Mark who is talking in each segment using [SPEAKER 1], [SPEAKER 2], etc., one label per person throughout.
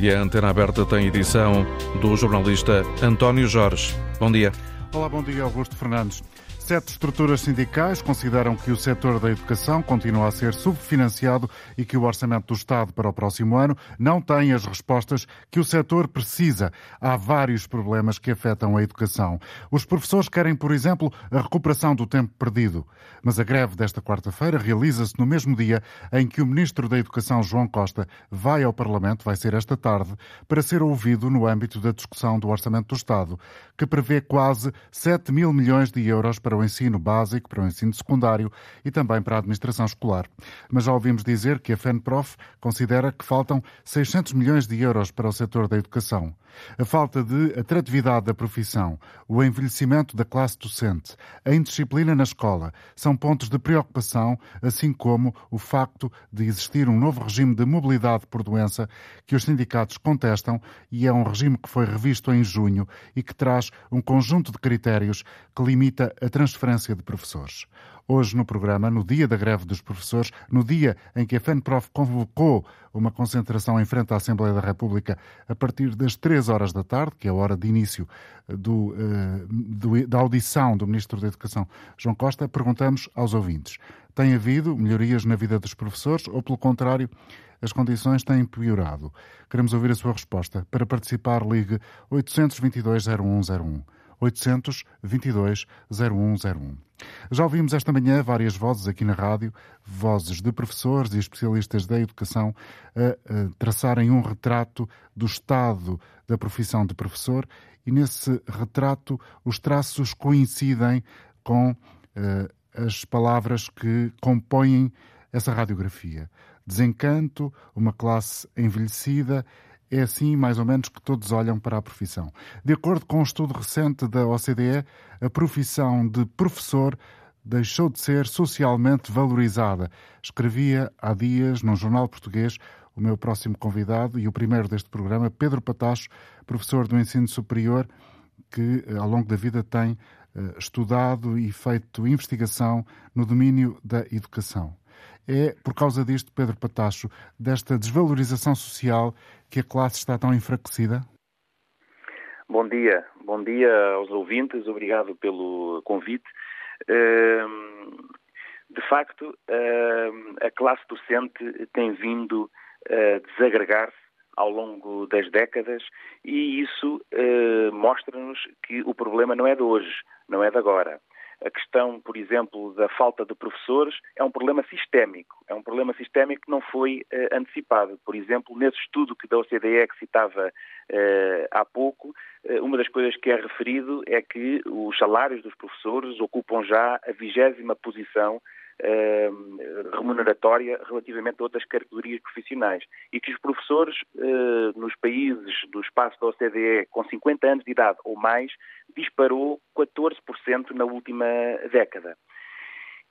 [SPEAKER 1] E a Antena Aberta tem edição do jornalista António Jorge. Bom dia.
[SPEAKER 2] Olá, bom dia, Augusto Fernandes. Sete estruturas sindicais consideram que o setor da educação continua a ser subfinanciado e que o orçamento do Estado para o próximo ano não tem as respostas que o setor precisa. Há vários problemas que afetam a educação. Os professores querem, por exemplo, a recuperação do tempo perdido. Mas a greve desta quarta-feira realiza-se no mesmo dia em que o Ministro da Educação, João Costa, vai ao Parlamento, vai ser esta tarde, para ser ouvido no âmbito da discussão do Orçamento do Estado, que prevê quase 7 mil milhões de euros para o ensino básico, para o ensino secundário e também para a administração escolar. Mas já ouvimos dizer que a FENPROF considera que faltam 600 milhões de euros para o setor da educação. A falta de atratividade da profissão, o envelhecimento da classe docente, a indisciplina na escola são pontos de preocupação, assim como o facto de existir um novo regime de mobilidade por doença que os sindicatos contestam e é um regime que foi revisto em junho e que traz um conjunto de critérios que limita a transferência de professores. Hoje no programa, no dia da greve dos professores, no dia em que a FENPROF convocou uma concentração em frente à Assembleia da República a partir das três horas da tarde, que é a hora de início do, eh, do, da audição do Ministro da Educação, João Costa, perguntamos aos ouvintes: tem havido melhorias na vida dos professores ou, pelo contrário, as condições têm piorado? Queremos ouvir a sua resposta. Para participar, ligue 822 0101. 822 0101. Já ouvimos esta manhã várias vozes aqui na rádio, vozes de professores e especialistas da educação, a, a traçarem um retrato do estado da profissão de professor e nesse retrato os traços coincidem com uh, as palavras que compõem essa radiografia. Desencanto, uma classe envelhecida, é assim, mais ou menos, que todos olham para a profissão. De acordo com um estudo recente da OCDE, a profissão de professor deixou de ser socialmente valorizada. Escrevia há dias num jornal português o meu próximo convidado e o primeiro deste programa, Pedro Patacho, professor do ensino superior, que ao longo da vida tem eh, estudado e feito investigação no domínio da educação. É por causa disto, Pedro Patacho, desta desvalorização social, que a classe está tão enfraquecida?
[SPEAKER 3] Bom dia, bom dia aos ouvintes, obrigado pelo convite. Ehm, de facto, ehm, a classe docente tem vindo a desagregar-se ao longo das décadas e isso eh, mostra-nos que o problema não é de hoje, não é de agora. A questão, por exemplo, da falta de professores é um problema sistémico. É um problema sistémico que não foi uh, antecipado. Por exemplo, nesse estudo que da OCDE que citava uh, há pouco, uh, uma das coisas que é referido é que os salários dos professores ocupam já a vigésima posição remuneratória relativamente a outras categorias profissionais e que os professores uh, nos países do espaço da OCDE com 50 anos de idade ou mais disparou 14% na última década.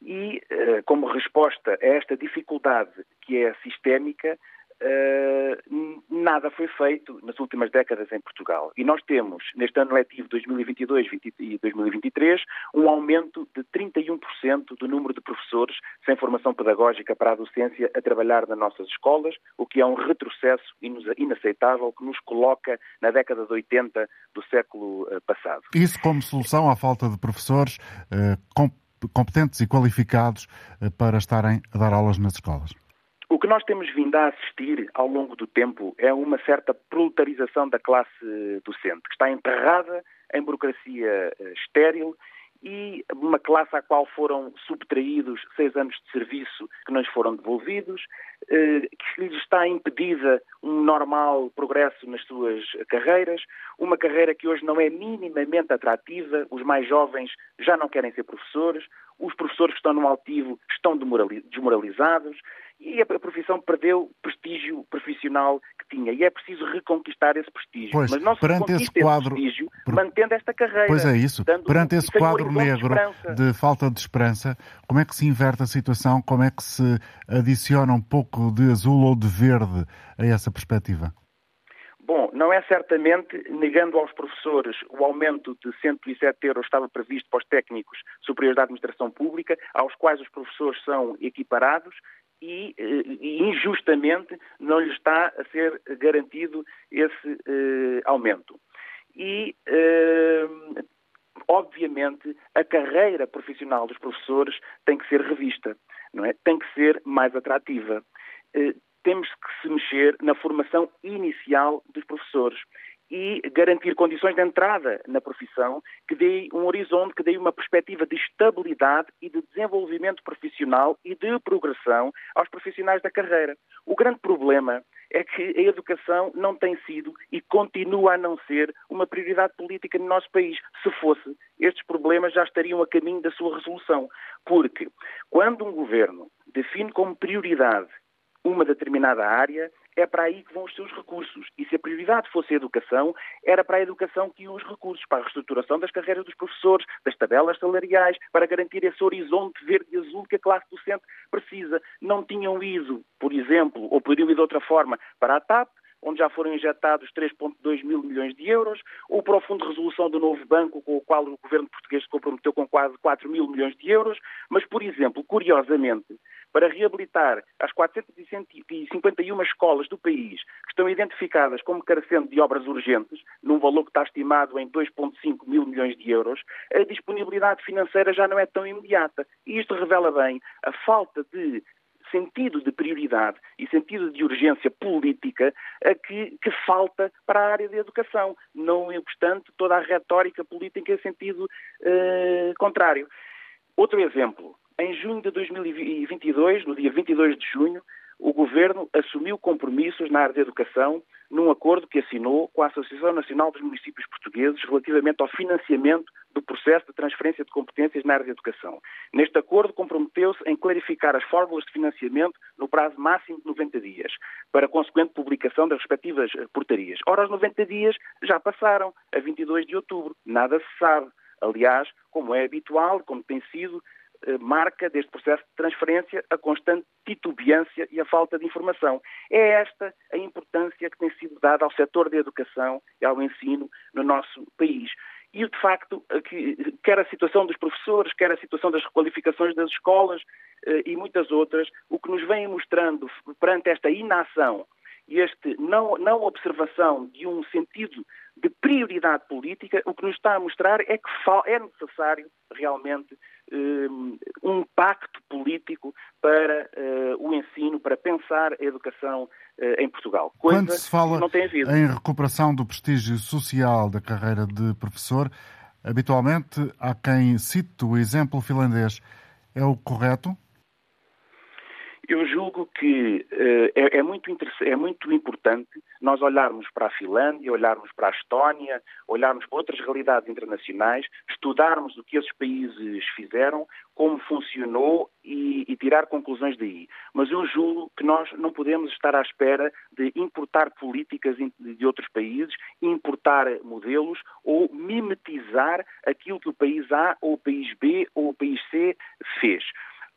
[SPEAKER 3] E, uh, como resposta a esta dificuldade que é sistémica, Uh, nada foi feito nas últimas décadas em Portugal. E nós temos, neste ano letivo 2022 e 2023, um aumento de 31% do número de professores sem formação pedagógica para a docência a trabalhar nas nossas escolas, o que é um retrocesso inaceitável que nos coloca na década de 80 do século uh, passado.
[SPEAKER 2] Isso como solução à falta de professores uh, competentes e qualificados para estarem a dar aulas nas escolas?
[SPEAKER 3] O que nós temos vindo a assistir ao longo do tempo é uma certa proletarização da classe docente, que está enterrada em burocracia eh, estéril e uma classe à qual foram subtraídos seis anos de serviço que não lhes foram devolvidos, eh, que lhes está impedida um normal progresso nas suas carreiras, uma carreira que hoje não é minimamente atrativa, os mais jovens já não querem ser professores, os professores que estão no altivo estão desmoralizados, e a profissão perdeu prestígio profissional que tinha. E é preciso reconquistar esse prestígio.
[SPEAKER 2] Pois,
[SPEAKER 3] Mas não se
[SPEAKER 2] perante esse quadro,
[SPEAKER 3] esse mantendo esta carreira.
[SPEAKER 2] Pois é isso. Perante esse quadro negro de, de, falta de esperança, como é que se inverte a situação? Como é que se adiciona um pouco de azul ou de verde a essa perspectiva?
[SPEAKER 3] Bom, não é certamente negando aos professores o aumento de 107 euros estava previsto para os técnicos superiores da administração pública, aos quais os professores são equiparados, e, e, injustamente não lhe está a ser garantido esse uh, aumento. E, uh, obviamente, a carreira profissional dos professores tem que ser revista, não é? Tem que ser mais atrativa. Temos que se mexer na formação inicial dos professores e garantir condições de entrada na profissão que dê um horizonte, que dê uma perspectiva de estabilidade e de desenvolvimento profissional e de progressão aos profissionais da carreira. O grande problema é que a educação não tem sido e continua a não ser uma prioridade política no nosso país. Se fosse, estes problemas já estariam a caminho da sua resolução. Porque quando um governo define como prioridade uma determinada área, é para aí que vão os seus recursos. E se a prioridade fosse a educação, era para a educação que iam os recursos, para a reestruturação das carreiras dos professores, das tabelas salariais, para garantir esse horizonte verde e azul que a classe docente precisa. Não tinham ido, por exemplo, ou poderiam ir de outra forma, para a TAP, onde já foram injetados 3,2 mil milhões de euros, ou para o Fundo de Resolução do Novo Banco, com o qual o governo português se comprometeu com quase 4 mil milhões de euros, mas, por exemplo, curiosamente, para reabilitar as 451 escolas do país que estão identificadas como carecendo de obras urgentes, num valor que está estimado em 2,5 mil milhões de euros, a disponibilidade financeira já não é tão imediata. E isto revela bem a falta de sentido de prioridade e sentido de urgência política que, que, falta para a área da educação, não obstante toda a retórica política em sentido uh, contrário. Outro exemplo, em junho de 2022, no dia 22 de junho, o Governo assumiu compromissos na área da educação num acordo que assinou com a Associação Nacional dos Municípios Portugueses relativamente ao financiamento do processo de transferência de competências na área da educação. Neste acordo, comprometeu-se em clarificar as fórmulas de financiamento no prazo máximo de 90 dias, para a consequente publicação das respectivas portarias. Ora, os 90 dias já passaram, a 22 de outubro, nada se sabe. Aliás, como é habitual, como tem sido, eh, marca deste processo de transferência a constante titubeância e a falta de informação. É esta a importância que tem sido dada ao setor da educação e ao ensino no nosso país. E, de facto, que, quer a situação dos professores, quer a situação das requalificações das escolas eh, e muitas outras, o que nos vem mostrando perante esta inação este não, não observação de um sentido de prioridade política, o que nos está a mostrar é que é necessário realmente um pacto político para uh, o ensino, para pensar a educação uh, em Portugal.
[SPEAKER 2] Coisa Quando se fala em recuperação do prestígio social da carreira de professor, habitualmente há quem cite o exemplo finlandês. É o correto?
[SPEAKER 3] Eu julgo que uh, é, é, muito é muito importante nós olharmos para a Finlândia, olharmos para a Estónia, olharmos para outras realidades internacionais, estudarmos o que esses países fizeram, como funcionou e, e tirar conclusões daí. Mas eu julgo que nós não podemos estar à espera de importar políticas de outros países, importar modelos ou mimetizar aquilo que o país A ou o país B ou o país C fez.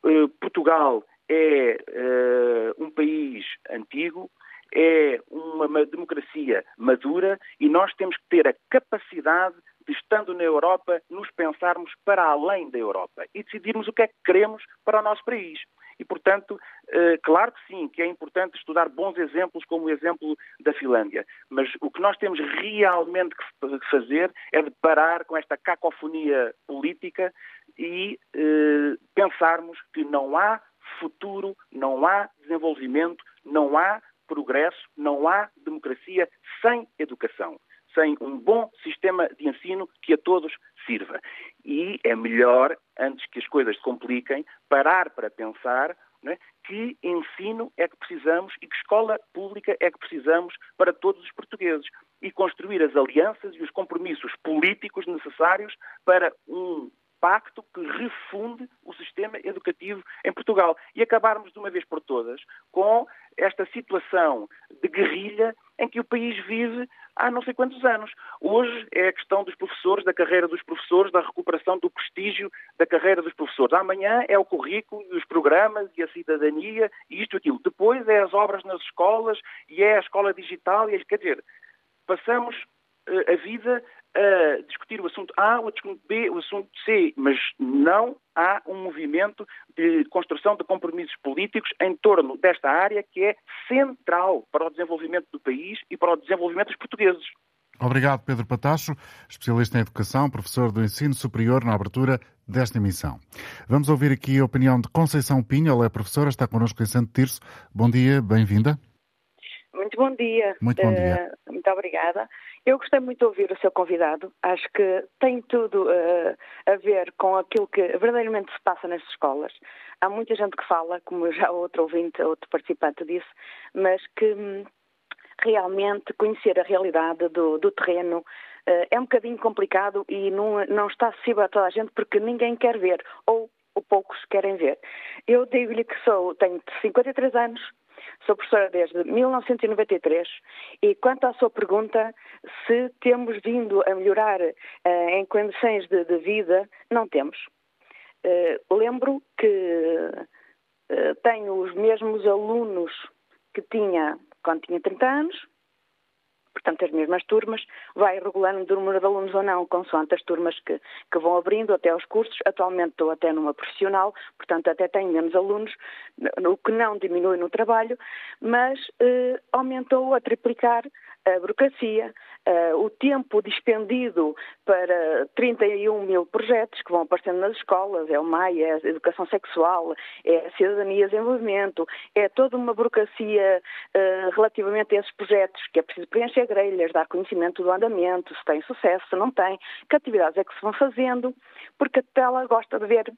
[SPEAKER 3] Uh, Portugal é uh, um país antigo, é uma, democracia madura e nós temos que ter a capacidade de, estando na Europa, nos pensarmos para além da Europa e decidirmos o que é que queremos para o nosso país. E, portanto, eh, claro que sim, que é importante estudar bons exemplos, como o exemplo da Finlândia. Mas o que nós temos realmente que fazer é de parar com esta cacofonia política e eh, pensarmos que não há futuro, não há desenvolvimento, não há progresso, não há democracia sem educação, sem um bom sistema de ensino que a todos sirva. E é melhor, antes que as coisas se compliquem, parar para pensar é? que ensino é que precisamos e que escola pública é que precisamos para todos os portugueses e construir as alianças e os compromissos políticos necessários para um pacto que refunde o sistema educativo em Portugal e acabarmos de uma vez por todas com esta situação de guerrilha em que o país vive há não sei quantos anos. Hoje é a questão dos professores, da carreira dos professores, da recuperação do prestígio da carreira dos professores. Amanhã é o currículo, os programas e a cidadania e isto e aquilo. Depois é as obras nas escolas e é a escola digital. E, quer dizer, passamos eh, a vida a discutir o assunto A, o assunto B, o assunto C, mas não há um movimento de construção de compromissos políticos em torno desta área que é central para o desenvolvimento do país e para o desenvolvimento dos portugueses.
[SPEAKER 2] Obrigado, Pedro Patacho, especialista em educação, professor do ensino superior na abertura desta emissão. Vamos ouvir aqui a opinião de Conceição Pinho, ela é professora, está connosco em Santo Tirso. Bom dia, bem-vinda.
[SPEAKER 4] Muito bom dia.
[SPEAKER 2] Muito bom dia.
[SPEAKER 4] Uh, muito obrigada. Eu gostei muito de ouvir o seu convidado. Acho que tem tudo uh, a ver com aquilo que verdadeiramente se passa nas escolas. Há muita gente que fala, como já outro ouvinte, outro participante disse, mas que hum, realmente conhecer a realidade do, do terreno uh, é um bocadinho complicado e não, não está acessível a toda a gente porque ninguém quer ver ou, ou poucos querem ver. Eu digo-lhe que sou, tenho 53 anos, Sou professora desde 1993 e quanto à sua pergunta, se temos vindo a melhorar uh, em condições de, de, vida, não temos. Uh, lembro que uh, tenho os mesmos alunos que tinha quando tinha 30 anos, portanto, as mesmas turmas, vai regulando o número de alunos ou não, consoante as turmas que, que vão abrindo até aos cursos. Atualmente estou até numa profissional, portanto, até tenho menos alunos, o que não diminui no trabalho, mas eh, aumentou a triplicar a burocracia, o tempo dispendido para 31 mil projetos que vão aparecendo nas escolas, é o MAI, é a educação sexual, é a cidadania e desenvolvimento, é toda uma burocracia relativamente a esses projetos, que é preciso preencher grelhas, dar conhecimento do andamento, se tem sucesso, se não tem, que atividades é que se vão fazendo, porque a tela gosta de ver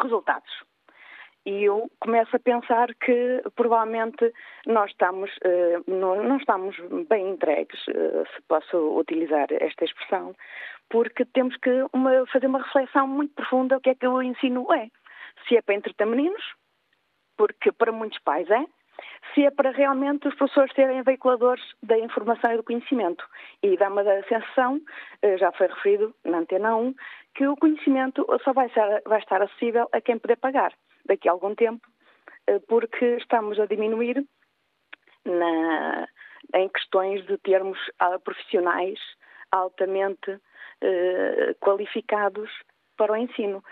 [SPEAKER 4] resultados e eu começo a pensar que provavelmente nós estamos, uh, não, estamos bem entregues, uh, se posso utilizar esta expressão, porque temos que uma, fazer uma reflexão muito profunda o que é que o ensino é. Se é para entreter meninos, porque para muitos pais é, se é para realmente os professores serem veiculadores da informação e do conhecimento. E dá-me a sensação, uh, já foi referido na Antena 1, que o conhecimento só vai, ser, vai estar acessível a quem puder pagar daqui a algum tempo, eh, porque estamos a diminuir na, em questões de termos ah, profissionais altamente eh, qualificados para o ensino.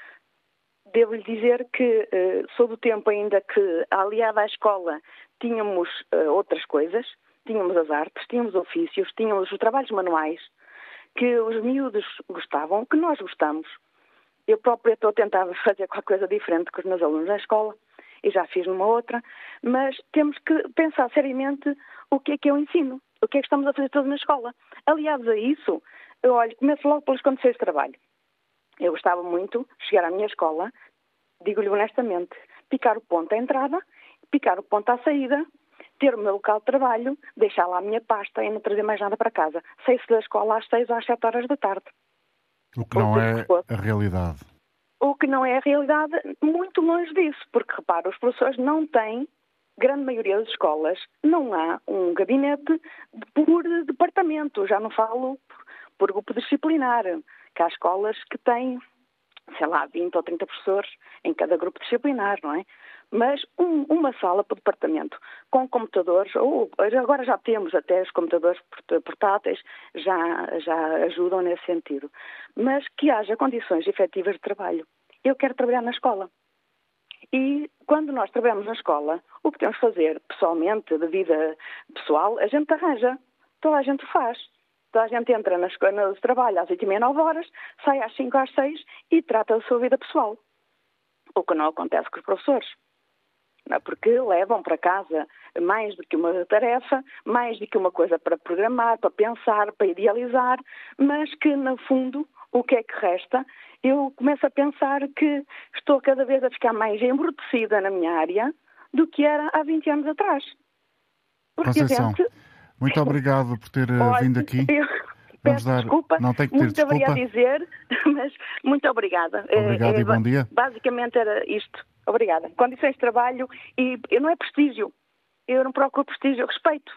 [SPEAKER 4] Devo-lhe dizer que, eh, sob o tempo ainda que, aliada à escola, tínhamos outras coisas, tínhamos as artes, tínhamos ofícios, tínhamos os trabalhos manuais, que os miúdos gostavam, que nós gostamos. Eu própria estou a tentar fazer qualquer coisa diferente com os meus alunos na escola e já fiz numa outra, mas temos que pensar seriamente o que é que eu ensino, o que é que estamos a fazer todos na escola. Aliás a isso, eu olho, começo logo pelas condições de trabalho. Eu gostava muito de chegar à minha escola, digo-lhe honestamente, picar o ponto à entrada, picar o ponto à saída, ter o meu local de trabalho, deixar lá a minha pasta e não trazer mais nada para casa. Sair-se da escola às seis ou às sete horas da tarde.
[SPEAKER 2] O que não é a realidade.
[SPEAKER 4] O que não é a realidade, muito longe disso, porque repara, os professores não têm, grande maioria das escolas, não há um gabinete por departamento, já não falo por grupo disciplinar, que há escolas que têm, sei lá, 20 ou 30 professores em cada grupo disciplinar, não é? Mas um, uma sala para o departamento com computadores, ou agora já temos até os computadores portáteis, já, já ajudam nesse sentido, mas que haja condições efetivas de trabalho. Eu quero trabalhar na escola. E quando nós trabalhamos na escola, o que temos que fazer pessoalmente, de vida pessoal, a gente arranja. Toda a gente faz. Toda a gente entra na escola, trabalho às 8 e meia, 9 horas, sai às 5 às 6 e trata da sua vida pessoal. O que não acontece com os professores. É? porque levam para casa mais do que uma tarefa, mais do que uma coisa para programar, para pensar, para idealizar, mas que, no fundo, o que é que resta? Eu começo a pensar que estou cada vez a ficar mais embrutecida na minha área do que era há 20 anos atrás.
[SPEAKER 2] Porque Conceição, gente... muito obrigado por ter eh, Olha, vindo aqui.
[SPEAKER 4] Eu... Vamos dar... desculpa,
[SPEAKER 2] não tem que ter
[SPEAKER 4] muito
[SPEAKER 2] desculpa.
[SPEAKER 4] a dizer, mas muito obrigada.
[SPEAKER 2] Obrigado é, e bom dia.
[SPEAKER 4] Basicamente era isto. Obrigada. Condições de trabalho e não é prestígio. Eu não procuro prestígio, respeito.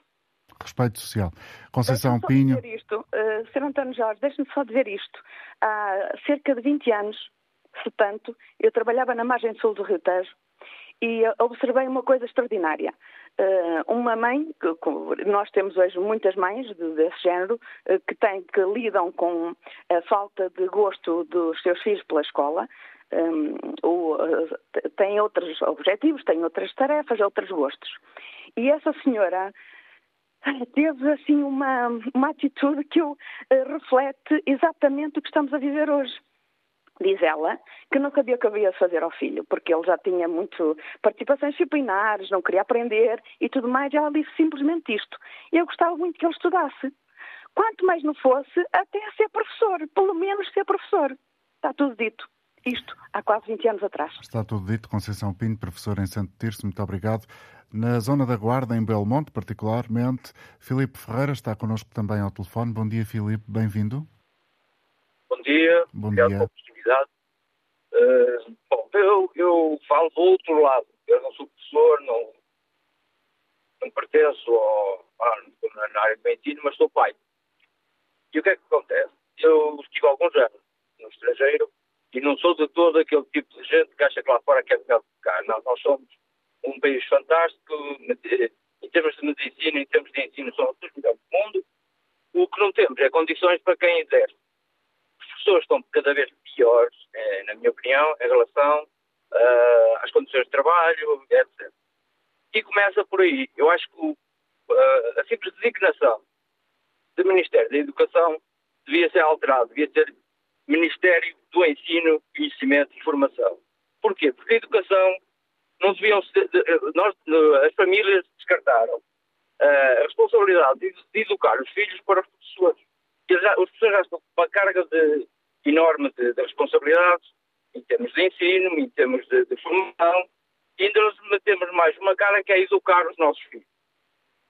[SPEAKER 2] Respeito social. Conceição Pinho.
[SPEAKER 4] Dizer isto, uh, Sr. António Jorge, deixe-me só dizer isto. Há cerca de 20 anos, se tanto, eu trabalhava na margem sul do Rio Tejo e observei uma coisa extraordinária. Uma mãe, nós temos hoje muitas mães desse género, que, têm, que lidam com a falta de gosto dos seus filhos pela escola, um, ou, têm outros objetivos, têm outras tarefas, outros gostos. E essa senhora teve assim uma, uma atitude que eu, reflete exatamente o que estamos a viver hoje. Diz ela que não sabia o que havia de fazer ao filho, porque ele já tinha muito participações disciplinares, não queria aprender e tudo mais. E ela disse simplesmente isto. E eu gostava muito que ele estudasse. Quanto mais não fosse, até ser professor, pelo menos ser professor. Está tudo dito isto há quase 20 anos atrás.
[SPEAKER 2] Está tudo dito. Conceição Pinto, professora em Santo Tirso, muito obrigado. Na zona da Guarda, em Belmonte, particularmente, Filipe Ferreira está connosco também ao telefone. Bom dia, Filipe, bem-vindo.
[SPEAKER 5] Bom dia,
[SPEAKER 2] Bom dia.
[SPEAKER 5] Oportunidade. Uh, bom, eu, eu falo do outro lado. Eu não sou professor, não, não pertenço ao, na área de medicina, mas sou pai. E o que é que acontece? Eu estive alguns anos no estrangeiro e não sou de todo aquele tipo de gente que acha que lá fora quer do que cá. Nós somos um país fantástico em termos de medicina, em termos de ensino, somos os melhores do mundo. O que não temos é condições para quem exerce. As pessoas estão cada vez piores, é, na minha opinião, em relação uh, às condições de trabalho, etc. E começa por aí. Eu acho que uh, a simples designação do Ministério da Educação devia ser alterado, devia ser Ministério do Ensino, Conhecimento e Formação. Porquê? Porque a educação não deviam ser. As famílias descartaram a responsabilidade de, educar os filhos para os professores. Os professores já estão com uma carga de, enorme de, de, responsabilidades em termos de ensino, em termos de, de formação, e ainda nos metemos mais uma cara que é educar os nossos filhos.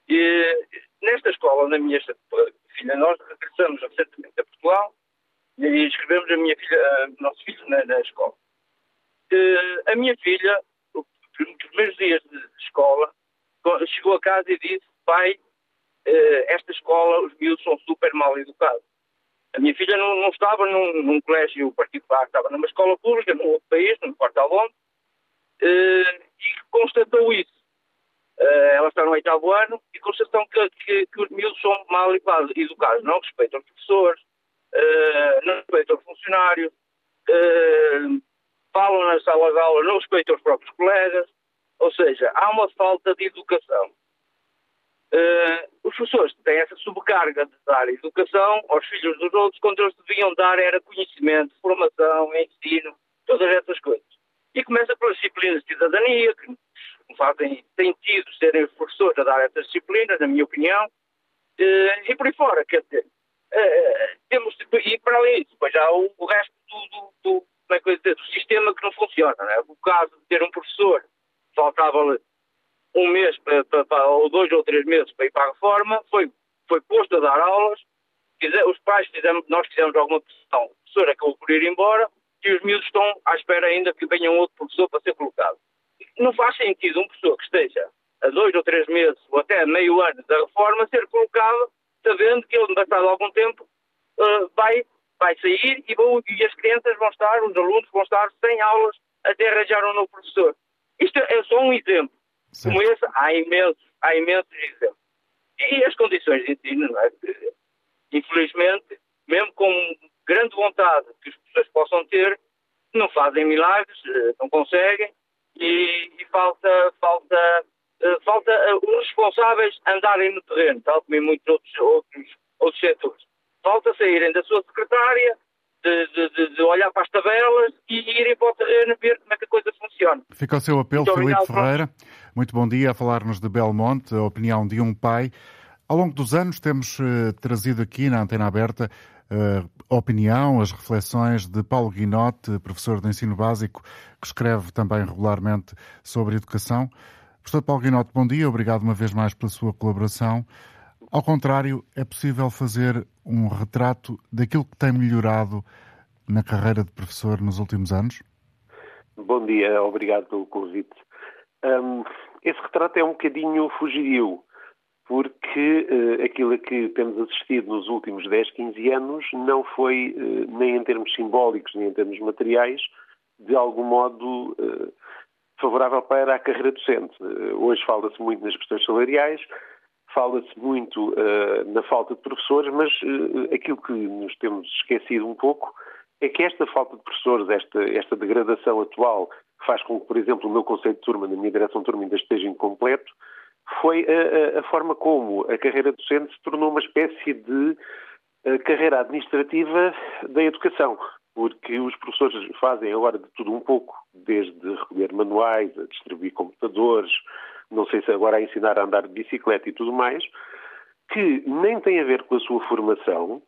[SPEAKER 5] E, nesta escola, na minha filha, nós regressamos recentemente a Portugal e escrevemos a minha filha, uh, nossos filhos na, na escola. Uh, a minha filha, nos primeiros dias de escola, chegou a casa e disse: Pai, uh, esta escola, os miúdos são super mal educados. A minha filha não, não estava num, num, colégio particular, estava numa escola pública, num outro país, no Porto Alonso, uh, e constatou isso. Uh, ela está no oitavo ano e constatou que, que, que os miúdos são mal educados, não respeitam os professores, uh, não respeitam os funcionários, falam na sala de aula, não respeitam os próprios colegas, ou seja, há uma falta de educação. Uh, os professores têm essa subcarga de dar educação aos filhos dos outros, quando eles deviam dar era conhecimento, formação, ensino, todas essas coisas. E começa pelas disciplinas de cidadania, que fazem sentido serem os professores a dar essas disciplinas, na minha opinião, uh, e por aí fora, quer dizer, uh, temos, e para além disso, depois há o, o resto do, do, do, como é dizer, do sistema que não funciona. É? O caso de ter um professor, faltava-lhe um mês para, para, para, ou dois ou três meses para ir para a reforma, foi, foi posto a dar aulas, os pais fizemos, nós fizemos alguma pressão, o professor acabou por ir embora e os miúdos estão à espera ainda que venha um outro professor para ser colocado. Não faz sentido um professor que esteja a dois ou três meses ou até meio ano da reforma ser colocado sabendo que ele, passado algum tempo, uh, vai, vai sair e, vou, e, as crianças vão estar, os alunos vão estar sem aulas até arranjar um novo professor. Isto é só um exemplo. Como esse, há imensos, há imensos exemplos. E as condições de ensino, não é? infelizmente, mesmo com grande vontade que as pessoas possam ter, não fazem milagres, eh, não conseguem, e, e falta, falta eh, falta uh, os responsáveis andarem no terreno, tal como em muitos outros, outros, outros setores. Falta saírem da sua secretária, de, de, de, olhar para as tabelas e irem para o terreno ver como é que a coisa funciona.
[SPEAKER 2] Fica o seu apelo, Muito Felipe Ferreira. Muito bom dia a falar-nos de Belmonte, a opinião de um pai. Ao longo dos anos temos uh, trazido aqui na Antena Aberta uh, a opinião, as reflexões de Paulo Guinote, professor de ensino básico, que escreve também regularmente sobre educação. Professor Paulo Guinote, bom dia, obrigado uma vez mais pela sua colaboração. Ao contrário, é possível fazer um retrato daquilo que tem melhorado na carreira de professor nos últimos anos?
[SPEAKER 6] Bom dia, obrigado pelo convite. Um, esse retrato é um bocadinho fugidio, porque uh, aquilo a que temos assistido nos últimos 10, 15 anos não foi, uh, nem em termos simbólicos, nem em termos materiais, de algum modo uh, favorável para a carreira docente. Hoje fala-se muito nas questões salariais, fala-se muito na falta de professores, mas aquilo que nos temos esquecido um pouco é que esta falta de professores, esta, esta degradação atual, faz com que, por exemplo, o meu conceito de turma, na minha direção de turma, ainda esteja incompleto, foi a, a, a forma como a carreira docente se tornou uma espécie de uh, carreira administrativa da educação, porque os professores fazem agora de tudo um pouco, desde recolher manuais, a distribuir computadores, não sei se agora a ensinar a andar de bicicleta e tudo mais, que nem tem a ver com a sua formação,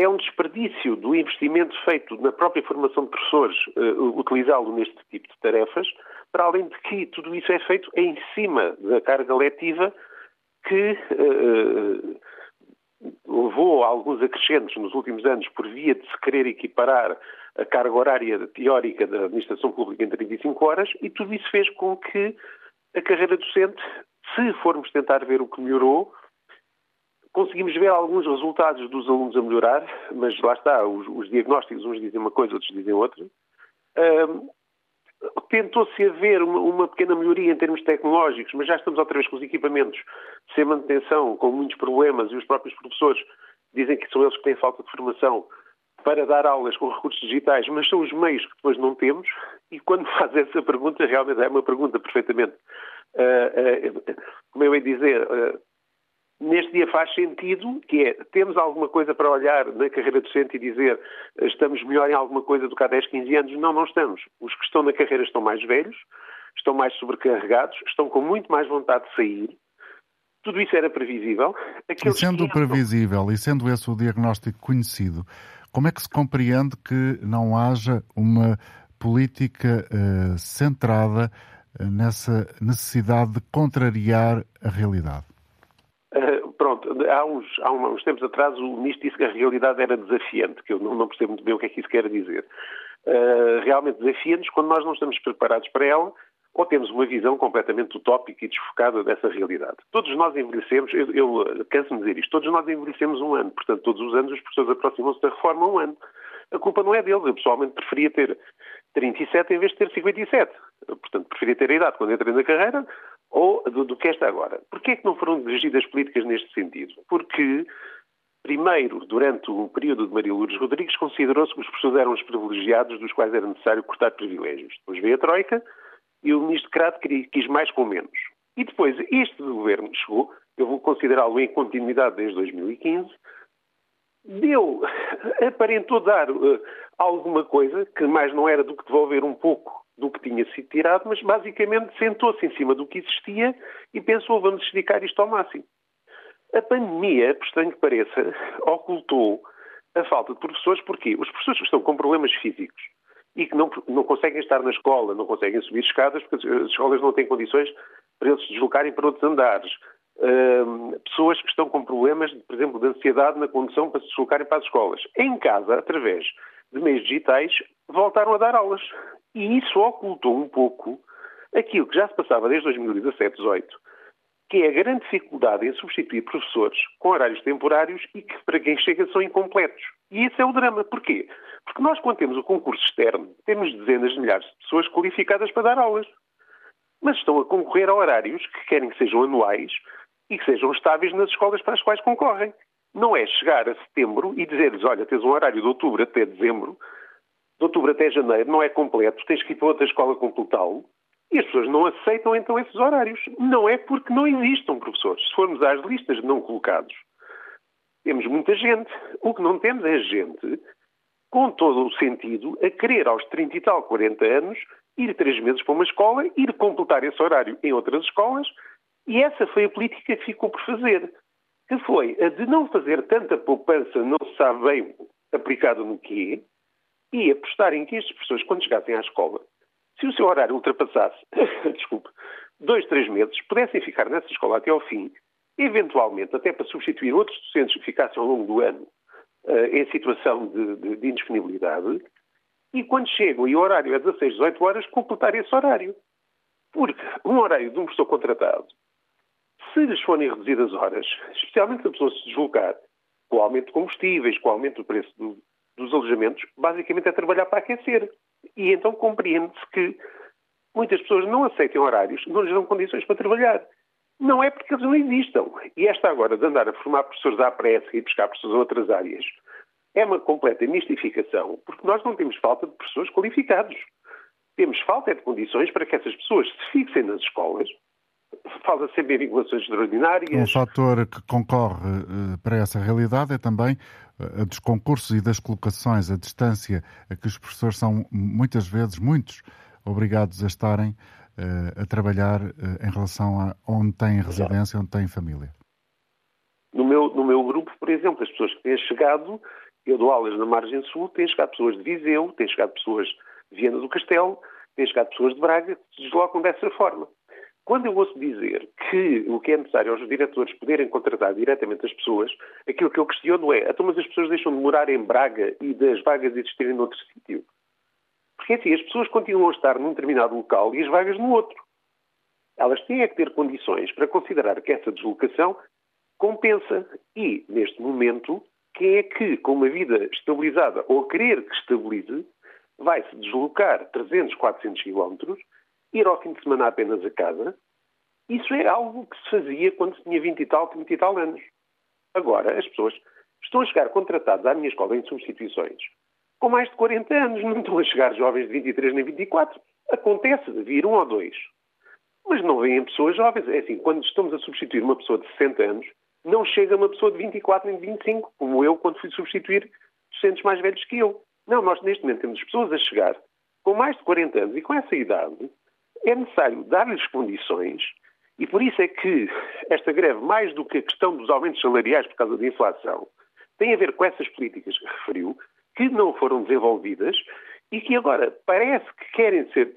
[SPEAKER 6] é um desperdício do investimento feito na própria formação de professores, uh, utilizá-lo neste tipo de tarefas, para além de que tudo isso é feito em cima da carga letiva que uh, levou a alguns acrescentos nos últimos anos por via de se querer equiparar a carga horária teórica da administração pública em 35 horas e tudo isso fez com que a carreira docente, se formos tentar ver o que melhorou, conseguimos ver alguns resultados dos alunos a melhorar, mas lá está, os, os diagnósticos, uns dizem uma coisa, outros dizem outra. Tentou-se haver uma, uma, pequena melhoria em termos tecnológicos, mas já estamos outra vez com os equipamentos sem manutenção, com muitos problemas, e os próprios professores dizem que são eles que têm falta de formação para dar aulas com recursos digitais, mas são os meios que depois não temos, e quando faz essa pergunta, realmente é uma pergunta perfeitamente, uh, uh, como eu ia dizer, uh, neste dia faz sentido, que é, temos alguma coisa para olhar na carreira docente e dizer estamos melhor em alguma coisa do que há 10, 15 anos? Não, não estamos. Os que estão na carreira estão mais velhos, estão mais sobrecarregados, estão com muito mais vontade de sair, tudo isso era previsível.
[SPEAKER 2] Aqueles e sendo previsível e sendo esse o diagnóstico conhecido, como é que se compreende que não haja uma política uh, centrada uh, nessa necessidade de contrariar a realidade?
[SPEAKER 6] Uh, pronto, há uns, há uns tempos atrás o ministro disse que a realidade era desafiante, que eu não, percebo muito bem o que é que isso quer dizer. realmente desafiante quando nós não estamos preparados para ela ou temos uma visão completamente utópica e desfocada dessa realidade. Todos nós envelhecemos, eu, eu canso-me de dizer isto, todos nós envelhecemos um ano, portanto, todos os anos as pessoas aproximam-se da reforma um ano. A culpa não é deles, eu pessoalmente preferia ter 37 em vez de ter 57. Portanto, preferia ter a idade quando entrei na carreira ou do, do que esta agora. Porquê é que não foram dirigidas políticas neste sentido? Porque Primeiro, durante o período de Maria Lourdes Rodrigues, considerou-se que os professores eram os privilegiados dos quais era necessário cortar privilégios. Depois veio a Troika, e o ministro Crato quis mais com menos. E depois este governo chegou, eu vou considerá-lo em continuidade desde 2015, deu, aparentou dar uh, alguma coisa, que mais não era do que devolver um pouco do que tinha sido tirado, mas basicamente sentou-se em cima do que existia e pensou, vamos esticar isto ao máximo. A pandemia, por estranho que pareça, ocultou a falta de professores, porque os professores que estão com problemas físicos, e que não, não conseguem estar na escola, não conseguem subir escadas, porque as escolas não têm condições para eles se deslocarem para outros andares. Pessoas que estão com problemas, por exemplo, de ansiedade na condução para se deslocarem para as escolas. Em casa, através de meios digitais, voltaram a dar aulas. E isso ocultou um pouco aquilo que já se passava desde 2017, 18, que é a grande dificuldade em substituir professores com horários temporários e que, para quem chega, são incompletos. E esse é o drama. Porquê? Porque nós, quando temos o concurso externo, temos dezenas de milhares de pessoas qualificadas para dar aulas. Mas estão a concorrer a horários que querem que sejam anuais e que sejam estáveis nas escolas para as quais concorrem. Não é chegar a setembro e dizer-lhes, olha, tens um horário de outubro até dezembro, de outubro até janeiro, não é completo, tens que ir para outra escola completá-lo. E as pessoas não aceitam então esses horários. Não é porque não existam professores. Se formos às listas não colocados, temos muita gente. O que não temos é gente com todo o sentido a querer aos 30 e tal, 40 anos, ir três meses para uma escola, ir completar esse horário em outras escolas, e essa foi a política que ficou por fazer, que foi a de não fazer tanta poupança, não se sabe bem aplicada no quê, e apostar em que estas pessoas, quando chegassem à escola, se o seu horário ultrapassasse, desculpe, dois, três meses, pudessem ficar nessa escola até ao fim, eventualmente até para substituir outros docentes que ficassem ao longo do ano uh, em situação de, de, de, indisponibilidade, e quando chegam e o horário é 16, 18 horas, completar esse horário. Porque um horário de um professor contratado, se lhes forem reduzidas horas, especialmente se a pessoa se deslocar com o aumento de combustíveis, com o aumento do preço do, dos alojamentos, basicamente é trabalhar para aquecer. E então compreende-se que muitas pessoas não aceitem horários, não lhes dão condições para trabalhar. Não é porque eles não existam. E esta agora de andar a formar professores à pressa e buscar professores a outras áreas é uma completa mistificação, porque nós não temos falta de professores qualificados. Temos falta de condições para que essas pessoas se fixem nas escolas. Fala sempre em vinculações extraordinárias.
[SPEAKER 2] Um fator que concorre uh, para essa realidade é também uh, a dos concursos e das colocações, a distância a que os professores são muitas vezes, muitos, obrigados a estarem uh, a trabalhar em relação a onde têm residência, onde têm família.
[SPEAKER 6] No meu, no meu grupo, por exemplo, as pessoas que têm chegado, eu dou aulas na margem sul, têm chegado pessoas de Viseu, têm chegado pessoas de Viana do Castelo, têm chegado pessoas de Braga, que se deslocam dessa forma. Quando eu ouço dizer que o que é necessário aos diretores poderem contratar diretamente as pessoas, aquilo que eu questiono é, então mas as pessoas deixam de morar em Braga e das vagas existirem noutro sítio? Porque assim, as pessoas continuam a estar num determinado local e as vagas no outro. Elas têm é que ter condições para considerar que essa deslocação compensa. E, neste momento, quem é que, com uma vida estabilizada ou a querer que estabilize, vai se deslocar 300, 400 quilómetros, ir ao fim de semana apenas a casa. Isso é algo que se fazia quando se tinha 20 e tal, 30 e tal anos. Agora, as pessoas estão a chegar contratadas à minha escola em substituições com mais de 40 anos, não estão a chegar jovens de 23 nem 24. Acontece de vir um ou dois. Mas não vêm pessoas jovens. É assim, quando estamos a substituir uma pessoa de 60 anos, não chega uma pessoa de 24 nem de 25, como eu quando fui substituir docentes mais velhos que eu. Não, nós neste momento temos pessoas a chegar com mais de 40 anos e com essa idade, é necessário dar-lhes condições e por isso é que esta greve, mais do que a questão dos aumentos salariais por causa da inflação, tem a ver com essas políticas que referiu, que não foram desenvolvidas e que agora parece que querem ser,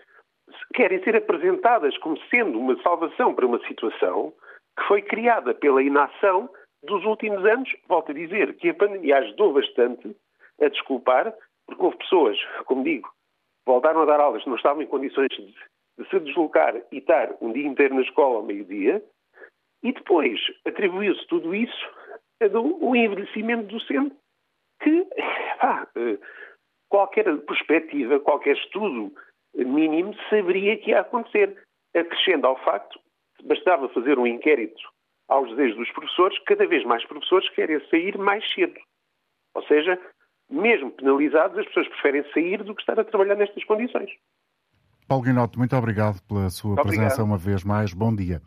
[SPEAKER 6] querem ser apresentadas como sendo uma salvação para uma situação que foi criada pela inação dos últimos anos. Volto a dizer que a pandemia ajudou bastante a desculpar porque houve pessoas, como digo, voltaram a dar aulas, não estavam em condições de, de se deslocar e estar um dia inteiro na escola ao meio-dia, e depois atribuiu-se tudo isso ao envelhecimento docente, que ah, qualquer perspectiva, qualquer estudo mínimo saberia que ia acontecer. Acrescendo ao facto, bastava fazer um inquérito aos desejos dos professores, cada vez mais professores querem sair mais cedo. Ou seja, mesmo penalizados, as pessoas preferem sair do que estar a trabalhar nestas condições.
[SPEAKER 2] Paulo Guinoto, muito obrigado pela sua obrigado. presença uma vez mais. Bom dia.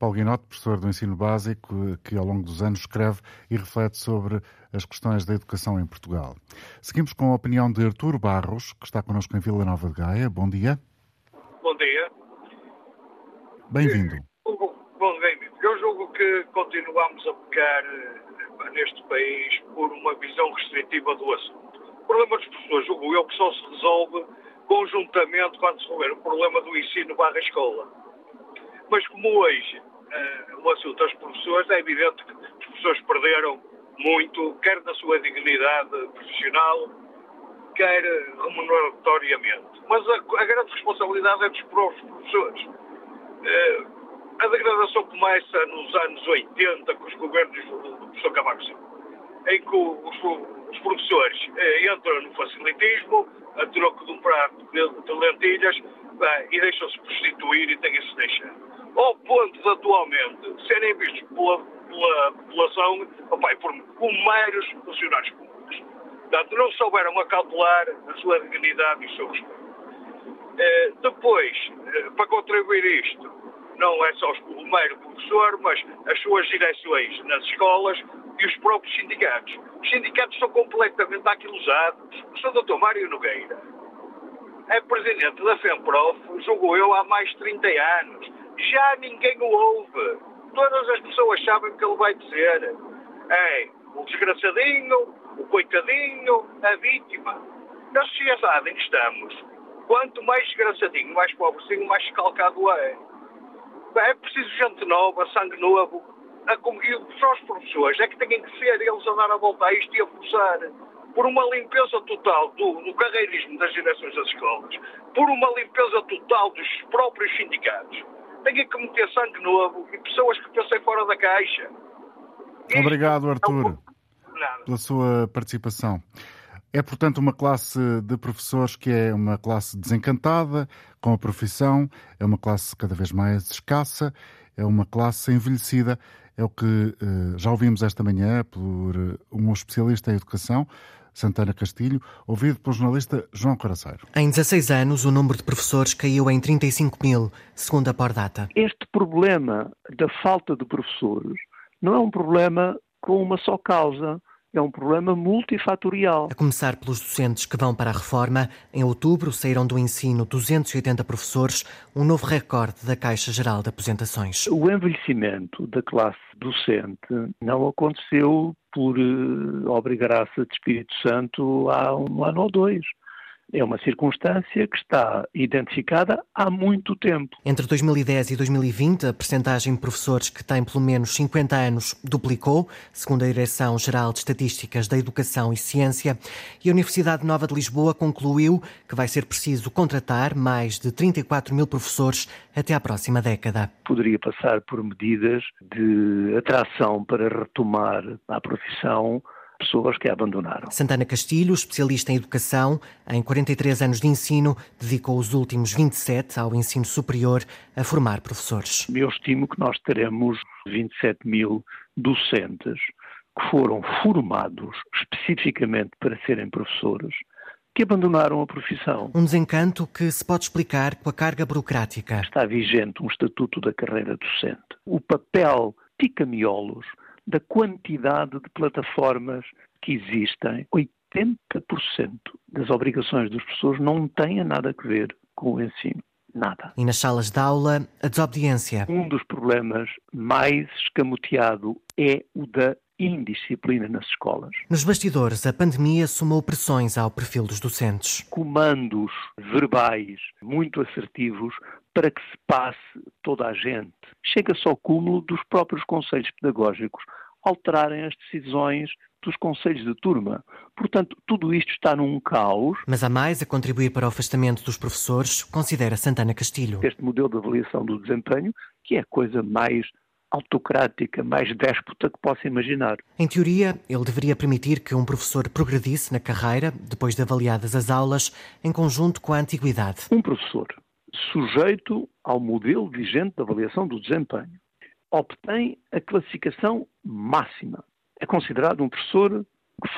[SPEAKER 2] Paulo Guinoto, professor do ensino básico, que ao longo dos anos escreve e reflete sobre as questões da educação em Portugal. Seguimos com a opinião de Arturo Barros, que está connosco em Vila Nova de Gaia. Bom dia.
[SPEAKER 7] Bom dia.
[SPEAKER 2] Bem-vindo.
[SPEAKER 7] Bom, bem-vindo. Eu julgo que continuamos a pecar neste país por uma visão restritiva do assunto. O problema dos professores, julgo eu, que só se resolve conjuntamente quando se resolver o problema do ensino barra escola. Mas como hoje uh, o assunto dos professores, é evidente que os professores perderam muito, quer na sua dignidade profissional, quer remuneratoriamente. Mas a, a grande responsabilidade é dos próprios professores. Uh, a degradação começa nos anos 80, com os governos do professor Cavaco Silva, em que os, os professores eh, entram no facilitismo, a troco de um prato de, de lentilhas, bem, e deixam-se prostituir e têm-se deixar. Ao ponto de, atualmente, serem vistos pela, pela população opa, por, como meros funcionários públicos. Portanto, não souberam acautelar a sua dignidade e o seu respeito. Eh, depois, eh, para contribuir isto, não é só o mero professor, mas as suas direções nas escolas e os próprios sindicatos. Os sindicatos estão completamente aquilosados. O Sr. Dr. Mário Nogueira é presidente da FEMPROF, julgo eu, há mais de 30 anos. Já ninguém o ouve. Todas as pessoas sabem o que ele vai dizer. É o desgraçadinho, o coitadinho, a vítima. Na sociedade em que estamos, quanto mais desgraçadinho, mais pobrezinho, mais escalcado é é preciso gente nova, sangue novo, a, só os professores é que têm que ser eles a dar a volta a isto e a forçar por uma limpeza total do, do carreirismo das direções das escolas, por uma limpeza total dos próprios sindicatos. Têm que meter sangue novo e pessoas que pensem fora da caixa.
[SPEAKER 2] Obrigado, Artur, pela sua participação. É, portanto, uma classe de professores que é uma classe desencantada com a profissão, é uma classe cada vez mais escassa, é uma classe envelhecida. É o que uh, já ouvimos esta manhã por uh, um especialista em educação, Santana Castilho, ouvido pelo jornalista João Coraceiro.
[SPEAKER 8] Em 16 anos, o número de professores caiu em 35 mil, segundo a Pordata.
[SPEAKER 9] Este problema da falta de professores não é um problema com uma só causa é um problema multifatorial.
[SPEAKER 8] A começar pelos docentes que vão para a reforma, em outubro saíram do ensino 280 professores, um novo recorde da Caixa Geral de Aposentações.
[SPEAKER 9] O envelhecimento da classe docente não aconteceu por uh, obrigar-se de Espírito Santo há um ano ou dois é uma circunstância que está identificada há muito tempo.
[SPEAKER 8] Entre 2010 e 2020, a percentagem de professores que têm pelo menos 50 anos duplicou, segundo a Direção-Geral de Estatísticas da Educação e Ciência, e a Universidade Nova de Lisboa concluiu que vai ser preciso contratar mais de 34 mil professores até à próxima década.
[SPEAKER 9] Poderia passar por medidas de atração para retomar a profissão pessoas que a abandonaram.
[SPEAKER 8] Santana Castilho, especialista em educação, em 43 anos de ensino, dedicou os últimos 27 ao ensino superior a formar professores.
[SPEAKER 9] Eu estimo que nós teremos 27 mil docentes que foram formados especificamente para serem professores que abandonaram a profissão.
[SPEAKER 8] Um desencanto que se pode explicar com a carga burocrática.
[SPEAKER 9] Está vigente um estatuto da carreira docente. O papel pica-miolos da quantidade de plataformas que existem, 80% das obrigações dos professores não têm nada a ver com o ensino. Nada.
[SPEAKER 8] E nas salas de aula, a desobediência.
[SPEAKER 9] Um dos problemas mais escamoteado é o da indisciplina nas escolas.
[SPEAKER 8] Nos bastidores, a pandemia somou pressões ao perfil dos docentes.
[SPEAKER 9] Comandos verbais muito assertivos para que se passe toda a gente. Chega-se ao cúmulo dos próprios conselhos pedagógicos alterarem as decisões dos conselhos de turma. Portanto, tudo isto está num caos.
[SPEAKER 8] Mas há mais a contribuir para o afastamento dos professores, considera Santana Castilho.
[SPEAKER 9] Este modelo de avaliação do desempenho, que é a coisa mais autocrática, mais déspota que possa imaginar.
[SPEAKER 8] Em teoria, ele deveria permitir que um professor progredisse na carreira, depois de avaliadas as aulas, em conjunto com a antiguidade.
[SPEAKER 9] Um professor sujeito ao modelo vigente de avaliação do desempenho obtém a classificação máxima. É considerado um professor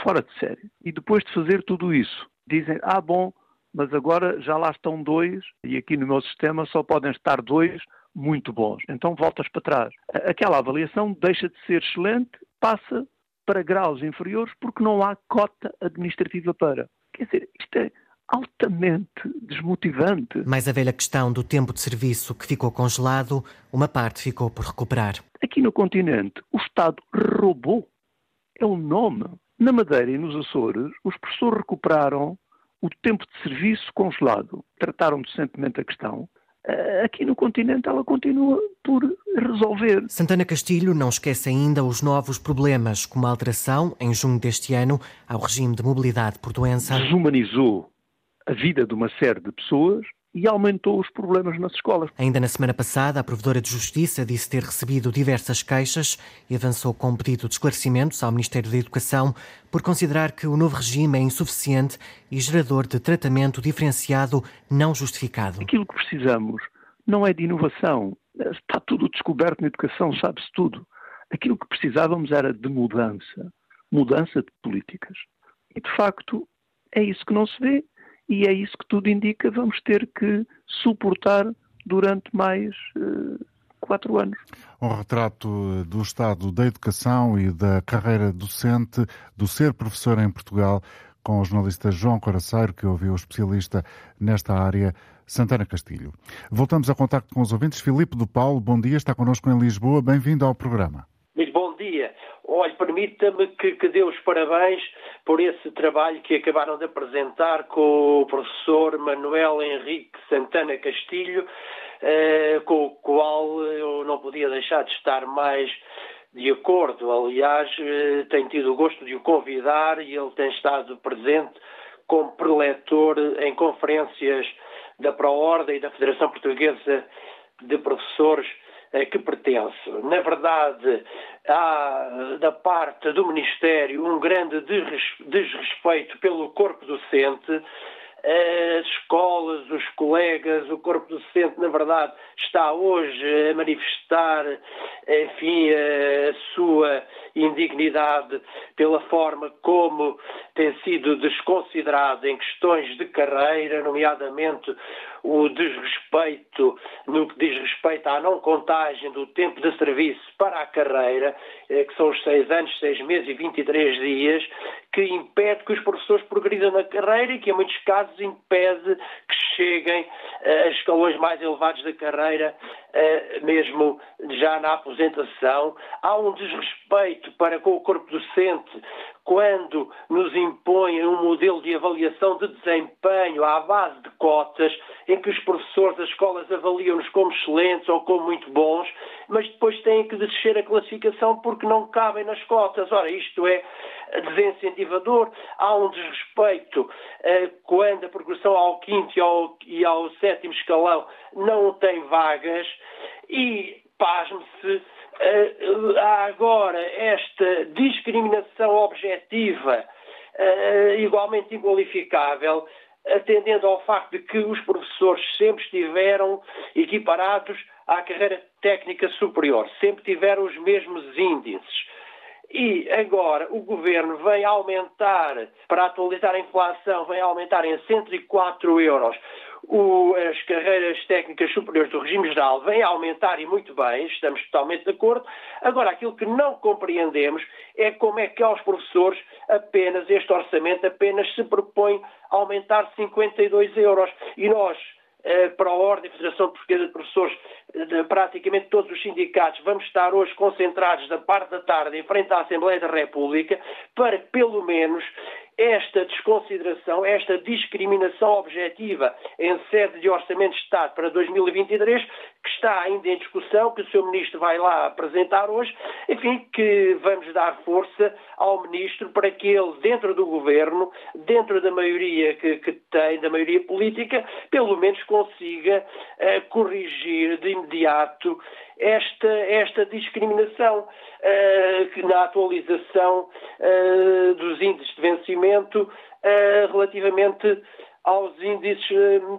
[SPEAKER 9] fora de série. E depois de fazer tudo isso, dizem: ah, bom, mas agora já lá estão dois e aqui no meu sistema só podem estar dois muito bons. Então voltas para trás. Aquela avaliação deixa de ser excelente, passa para graus inferiores porque não há cota administrativa para. Quer dizer, isto é altamente desmotivante.
[SPEAKER 8] Mais a velha questão do tempo de serviço que ficou congelado, uma parte ficou por recuperar.
[SPEAKER 9] Aqui no continente, o Estado roubou. É o nome. Na Madeira e nos Açores, os professores recuperaram o tempo de serviço congelado. Trataram decentemente a questão. Eh, aqui no continente ela continua por resolver.
[SPEAKER 8] Santana Castilho não esquece ainda os novos problemas, como a alteração, em junho deste ano, ao regime de mobilidade por doença.
[SPEAKER 9] Desumanizou a vida de uma série de pessoas e aumentou os problemas nas escolas.
[SPEAKER 8] Ainda na semana passada, a Provedora de Justiça disse ter recebido diversas queixas e avançou com um pedido de esclarecimentos ao Ministério da Educação por considerar que o novo regime é insuficiente e gerador de tratamento diferenciado não justificado.
[SPEAKER 9] Aquilo que precisamos não é de inovação. Está tudo descoberto na educação, sabe-se tudo. Aquilo que precisávamos era de mudança. Mudança de políticas. E, de facto, é isso que não se vê e é isso que tudo indica, vamos ter que suportar durante mais uh, quatro anos.
[SPEAKER 2] Um retrato do estado da educação e da carreira docente, do ser professor em Portugal, com o jornalista João Coraceiro, que ouviu o especialista nesta área, Santana Castilho. Voltamos a contacto com os ouvintes. Filipe do Paulo, bom dia, está connosco em Lisboa. Bem-vindo ao programa.
[SPEAKER 10] Olha, permita-me que, que dê os parabéns por esse trabalho que acabaram de apresentar com o professor Manuel Henrique Santana Castilho, eh, com o qual eu não podia deixar de estar mais de acordo. Aliás, eh, tenho tido o gosto de o convidar e ele tem estado presente como preletor em conferências da ProOrda e da Federação Portuguesa de Professores que pertence. Na verdade, há da parte do Ministério um grande desrespeito pelo corpo docente as escolas, os colegas, o corpo docente, na verdade, está hoje a manifestar, enfim, a sua indignidade pela forma como tem sido desconsiderado em questões de carreira, nomeadamente o desrespeito no que diz respeito à não contagem do tempo de serviço para a carreira, eh, que são os seis anos, seis meses e 23 dias, que impede que os professores progridam na carreira e que, em muitos casos, impede que cheguem eh, a escalões mais elevados da carreira, eh, mesmo já na aposentação. Há um desrespeito para com o corpo docente quando nos impõem um modelo de avaliação de desempenho à base de cotas, em que os professores das escolas avaliam-nos como excelentes ou como muito bons, mas depois têm que descer a classificação porque não cabem nas cotas. Ora, isto é desincentivador. Há um desrespeito eh, quando a progressão ao quinto e ao, e ao sétimo escalão não tem vagas e pasme-se há agora esta discriminação objetiva uh, igualmente inqualificável, atendendo ao facto de que os professores sempre estiveram equiparados à carreira técnica superior, sempre tiveram os mesmos índices. E agora o governo vem aumentar, para atualizar a inflação, vem aumentar em 104 euros o, as carreiras técnicas superiores do regime geral vêm a aumentar e muito bem, estamos totalmente de acordo. Agora, aquilo que não compreendemos é como é que aos professores apenas este orçamento apenas se propõe aumentar 52 euros. E nós, eh, para a Ordem, Federação Portuguesa de Professores, de praticamente todos os sindicatos, vamos estar hoje concentrados da parte da tarde em frente à Assembleia da República para pelo menos, esta desconsideração, esta discriminação objetiva em sede de Orçamento de Estado para 2023, que está ainda em discussão, que o Sr. Ministro vai lá apresentar hoje, enfim, que vamos dar força ao Ministro para que ele, dentro do Governo, dentro da maioria que, que tem, da maioria política, pelo menos consiga uh, corrigir de imediato esta, esta discriminação uh, na atualização uh, dos índices de vencimento uh, relativamente aos índices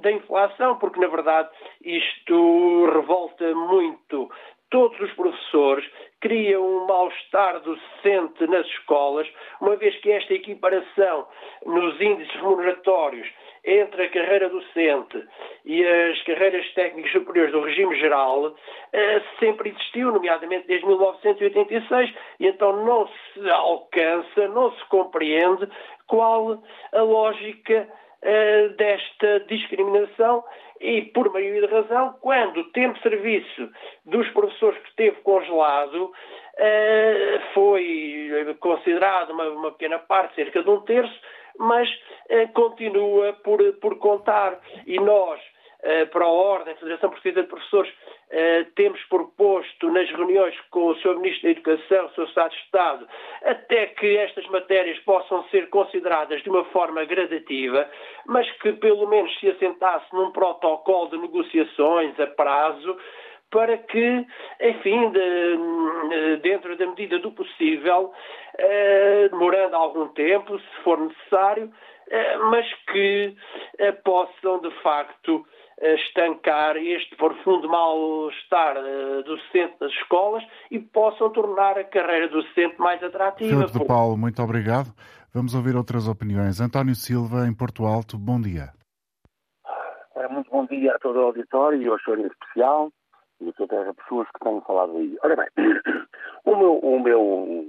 [SPEAKER 10] da inflação, porque na verdade isto revolta muito. Todos os professores, cria um mal-estar docente nas escolas, uma vez que esta equiparação nos índices remuneratórios entre a carreira docente e as carreiras técnicas superiores do regime geral eh, sempre existiu, nomeadamente desde 1986, e então não se alcança, não se compreende qual a lógica eh, desta discriminação e, por maioria de razão, quando o tempo de serviço dos professores que esteve congelado eh, foi considerado uma, uma pequena parte, cerca de um terço, mas continua por, por contar. E nós, para a Ordem, Federação Portuguesa de Professores, eh, temos proposto nas reuniões com o Sr. Ministro da Educação, o Sr. Estado de Estado, até que estas matérias possam ser consideradas de uma forma gradativa, mas que pelo menos se assentasse num protocolo de negociações a prazo, para que, enfim, de, dentro da medida do possível, eh, demorando algum tempo, se for necessário, eh, mas que eh, possam, de facto, estancar este profundo mal-estar docente das escolas e possam tornar a carreira docente mais atrativa.
[SPEAKER 2] Filipe de Paulo, muito obrigado. Vamos ouvir outras opiniões. António Silva, em Porto Alto, bom dia.
[SPEAKER 11] Muito bom dia a todo o auditório e ao senhor em especial e a todas as pessoas que têm falado aí. Ora bem, o meu, o meu,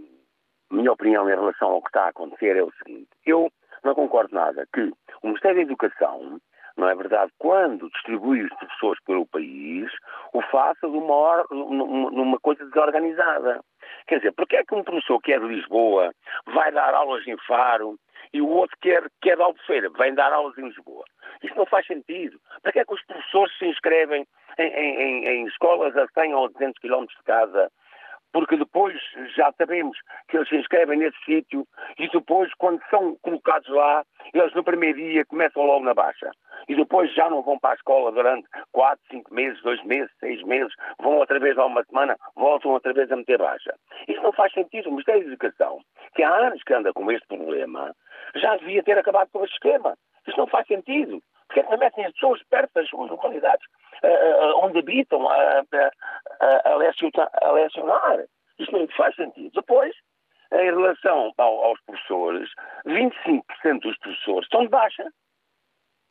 [SPEAKER 11] minha opinião em relação ao que está a acontecer é o seguinte. Eu não concordo nada que o Ministério da Educação, não é verdade, quando distribui os professores pelo país, o faça de uma, numa coisa desorganizada. Quer dizer, porque é que um professor que é de Lisboa vai dar aulas em Faro e o outro que é, que é de Albufeira vem dar aulas em Lisboa? Isso não faz sentido. Para que é que os professores se inscrevem em, em, em escolas a 100 ou 200 quilómetros de casa, porque depois já sabemos que eles se inscrevem nesse sítio e depois, quando são colocados lá, eles no primeiro dia começam logo na baixa. e depois já não vão para a escola durante 4, 5 meses, 2 meses, 6 meses, vão outra vez a uma semana, voltam outra vez a meter baixa. Isso não faz sentido. O Ministério da Educação, que há anos que anda com este problema, já devia ter acabado com este esquema. Isso não faz sentido. Porque que não metem as pessoas perto das suas localidades, uh, onde habitam, a, a, a, lecionar. Isto não faz sentido. Depois, em relação ao, aos professores, 25% dos professores estão de baixa.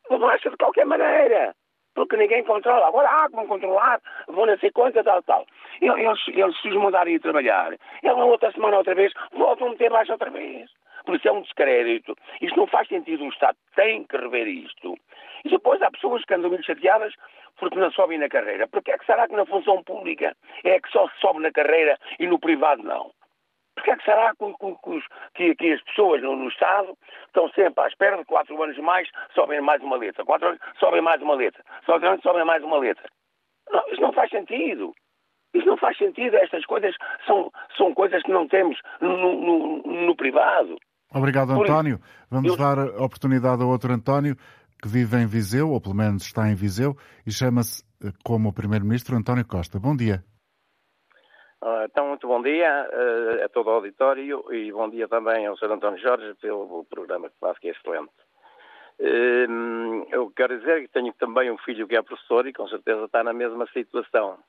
[SPEAKER 11] De baixa de qualquer maneira. Porque ninguém controla. Agora, ah, vão controlar, vão não sei tal, tal. Eles, eles se os mudarem a trabalhar, eles na outra semana outra vez voltam a meter baixa outra vez. Por isso é um descrédito. Isto não faz sentido. O Estado tem que rever isto. E depois há pessoas que andam muito chateadas porque não sobem na carreira. Porque é que será que na função pública é que só se sobe na carreira e no privado não? Porque é que será que, que, que as pessoas no, no, Estado estão sempre à espera de quatro anos mais, sobem mais uma letra, quatro anos, sobem mais uma letra, quatro anos, sobem mais uma letra. Não, isso não faz sentido. Isso não faz sentido. Estas coisas são, são coisas que não temos no, no, no privado.
[SPEAKER 2] Obrigado, António. Vamos eu... dar a oportunidade a outro António que vive em Viseu, ou pelo menos está em Viseu, e chama-se eh, como Primeiro-Ministro António Costa. Bom dia.
[SPEAKER 12] Uh, então, muito bom dia uh, a todo o auditório e bom dia também ao Sr. António Jorge pelo programa que faz, que é excelente. Uh, eu quero dizer que tenho também um filho que é professor e com certeza está na mesma situação.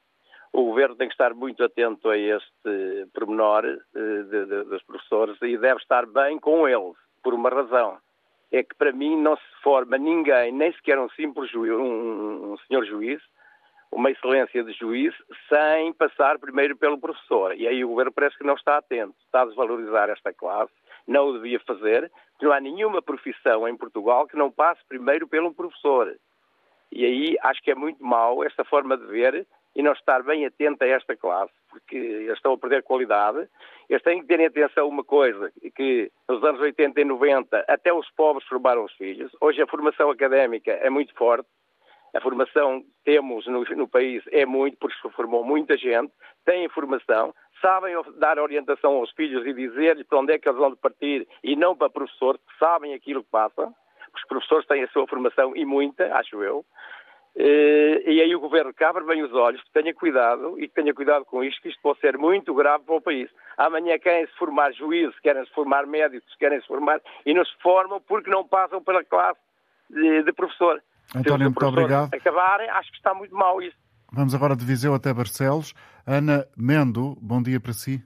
[SPEAKER 12] O governo tem que estar muito atento a este pormenor de, de, dos professores e deve estar bem com eles, por uma razão. É que para mim não se forma ninguém, nem sequer um simples juiz, um, um senhor juiz, uma excelência de juiz sem passar primeiro pelo professor. E aí o governo parece que não está atento, está a desvalorizar esta classe, não o devia fazer, não há nenhuma profissão em Portugal que não passe primeiro pelo professor. E aí acho que é muito mau esta forma de ver e não estar bem atento a esta classe, porque eles estão a perder qualidade. Eles têm que ter em atenção uma coisa, que nos anos 80 e 90 até os pobres formaram os filhos. Hoje a formação académica é muito forte, a formação que temos no, no, país é muito, porque se formou muita gente, têm formação, sabem dar orientação aos filhos e dizer-lhes para onde é que eles vão partir e não para professores, que sabem aquilo que passa. Os professores têm a sua formação e muita, acho eu. Eh, e aí o governo que abre bem os olhos, que tenha cuidado e que tenha cuidado com isto, que isto pode ser muito grave para o país. Amanhã querem se formar juízes, querem se formar médicos, querem se formar e não se formam porque não passam pela classe de, de professor.
[SPEAKER 2] António, muito obrigado.
[SPEAKER 12] Acabarem, acho que está muito mal isso.
[SPEAKER 2] Vamos agora de Viseu até Barcelos. Ana Mendo, bom dia para si.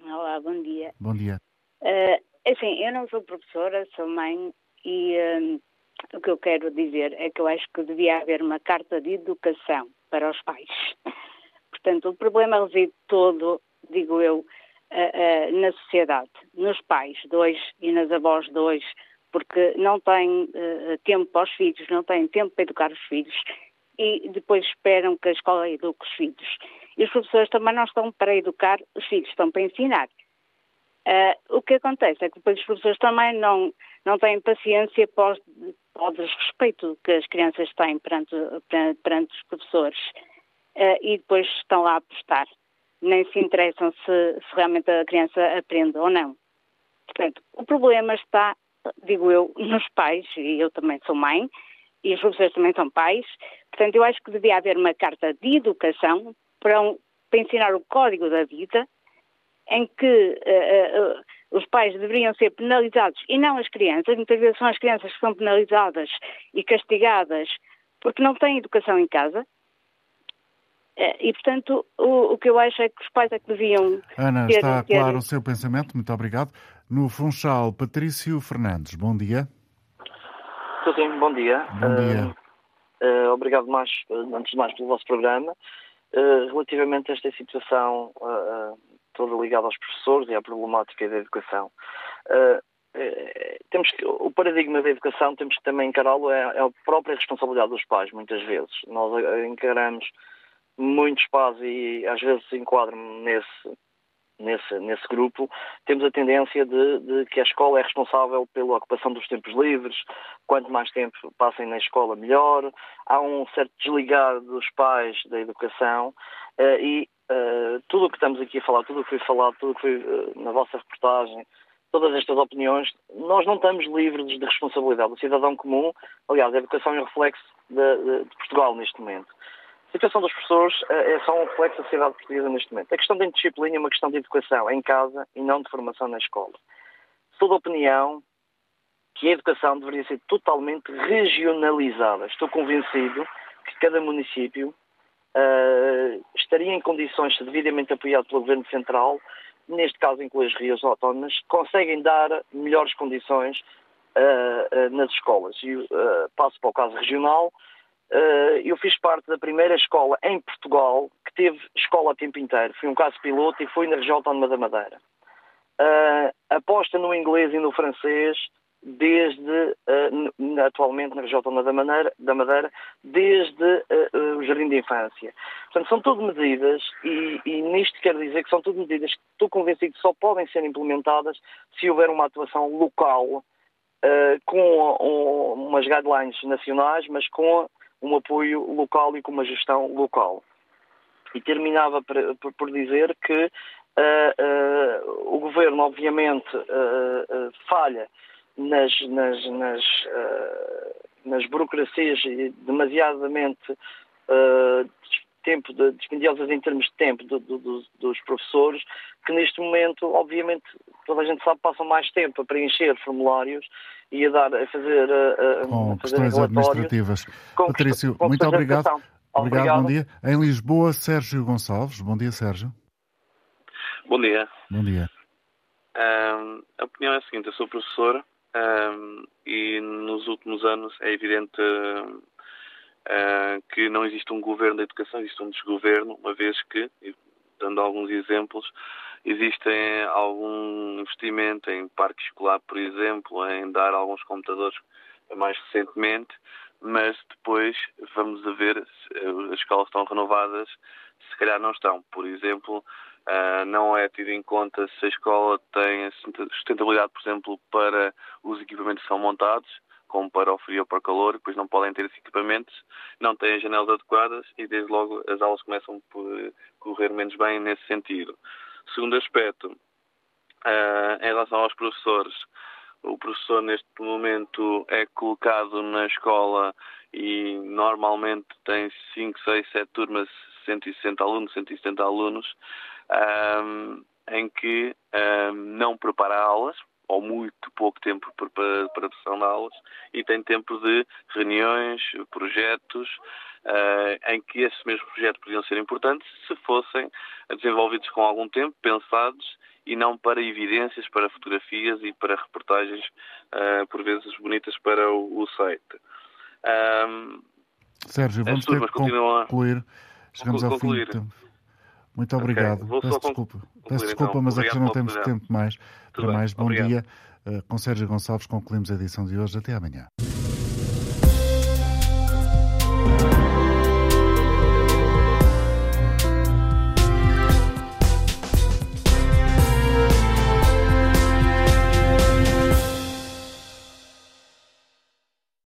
[SPEAKER 13] Olá, bom dia.
[SPEAKER 2] Bom dia.
[SPEAKER 13] Uh, assim, eu não sou professora, sou mãe e uh, o que eu quero dizer é que eu acho que devia haver uma carta de educação para os pais. Portanto, o problema reside todo, digo eu, uh, uh, na sociedade, nos pais, dois, e nas avós, dois, porque não têm uh, tempo para os filhos, não têm tempo para educar os filhos e depois esperam que a escola eduque os filhos. E os professores também não estão para educar os filhos, estão para ensinar. O que acontece é que depois os professores também não, não têm paciência para, o desrespeito que as crianças têm perante, perante os professores uh, e depois estão lá a apostar. Nem se interessam se, se realmente a criança aprende ou não. Portanto, o problema está digo eu, nos pais, e eu também sou mãe, e os professores também são pais, portanto, eu acho que devia haver uma carta de educação para, um, para ensinar o código da vida, em que uh, uh, os pais deveriam ser penalizados e não as crianças. Muitas vezes são as crianças que são penalizadas e castigadas porque não têm educação em casa. E, portanto, o, o, que eu acho é que os pais é que deviam.
[SPEAKER 2] Ana, ter, está ter... claro o seu pensamento, muito obrigado. No Funchal, Patrício Fernandes, bom dia.
[SPEAKER 14] Estou sim, bom dia.
[SPEAKER 2] Bom dia.
[SPEAKER 14] Uh, uh, obrigado mais, antes de mais, pelo vosso programa. Uh, relativamente a esta situação toda ligada aos professores e à problemática da educação, temos que, o paradigma da educação temos que também encará-lo é, é a própria responsabilidade dos pais, muitas vezes. Nós encaramos muitos pais e às vezes enquadro-me nesse, nesse, nesse grupo, temos a tendência de, de, que a escola é responsável pela ocupação dos tempos livres, quanto mais tempo passem na escola, melhor. Há um certo desligar dos pais da educação uh, e uh, tudo o que estamos aqui a falar, tudo o que foi falado, tudo o que foi uh, na vossa reportagem, todas estas opiniões, nós não estamos livres de responsabilidade. O cidadão comum, aliás, a educação é um reflexo de, de, de Portugal neste momento. A situação dos professores é só um reflexo da sociedade portuguesa neste momento. A questão da indisciplina é uma questão de educação em casa e não de formação na escola. Sou da opinião que a educação deveria ser totalmente regionalizada. Estou convencido que cada município uh, estaria em condições, devidamente apoiado pelo Governo Central, neste caso inclui as regiões autónomas, conseguem dar melhores condições uh, uh, nas escolas. E passo para o caso regional. eu fiz parte da primeira escola em Portugal que teve escola a tempo inteiro. Fui um caso piloto e fui na região autónoma da Madeira. aposta no inglês e no francês desde uh, atualmente na região autónoma da Madeira, da Madeira desde uh, o Jardim de Infância. Portanto, são tudo medidas e, e, nisto quero dizer que são tudo medidas que estou convencido que só podem ser implementadas se houver uma atuação local uh, com um, umas guidelines nacionais, mas com um apoio local e com uma gestão local. E terminava por, por, por dizer que o governo, obviamente, falha nas, nas, nas, uh, nas burocracias demasiadamente uh, tempo de, dispendiosas em termos de tempo do, do, dos professores, que neste momento, obviamente, toda a gente sabe, passam mais tempo a preencher formulários e a, dar, a fazer, a,
[SPEAKER 2] com
[SPEAKER 14] a
[SPEAKER 2] fazer questões administrativas. Com Patrício, com muito obrigado. obrigado. Obrigado, bom dia. Em Lisboa, Sérgio Gonçalves. Bom dia, Sérgio.
[SPEAKER 15] Bom dia.
[SPEAKER 2] Bom dia.
[SPEAKER 15] a opinião é a seguinte, eu sou professor e nos últimos anos é evidente uh, que não existe um governo da educação, existe um desgoverno, uma vez que, dando alguns exemplos, existem algum investimento em parque escolar, por exemplo, em dar alguns computadores mais recentemente, mas depois vamos a ver as escolas estão renovadas, se calhar não estão. Por exemplo, Uh, não é tido em conta se a escola tem sustentabilidade, por exemplo, para os equipamentos que são montados, como para o frio ou para o calor, depois não podem ter esses equipamentos, não têm janelas adequadas e desde logo as aulas começam por correr menos bem nesse sentido. Segundo aspecto, uh, em relação aos professores, o professor neste momento é colocado na escola e normalmente tem 5, 6, 7 turmas, 160 alunos, 170 alunos, um, em que um, não prepara aulas, ou muito pouco tempo para preparação de aulas, e tem tempo de reuniões, projetos, uh, em que esses mesmos projetos podiam ser importantes se fossem desenvolvidos com algum tempo, pensados, e não para evidências, para fotografias e para reportagens, uh, por vezes bonitas para o, o site. Um,
[SPEAKER 2] Sérgio, vamos ter que concluir. Chegamos ao fim. Muito obrigado. Okay. Peço desculpa, Peço desculpa então. mas é que já não temos tempo mais para mais. Bom obrigado. dia. Uh, com Sérgio Gonçalves concluímos a edição de hoje. Até amanhã.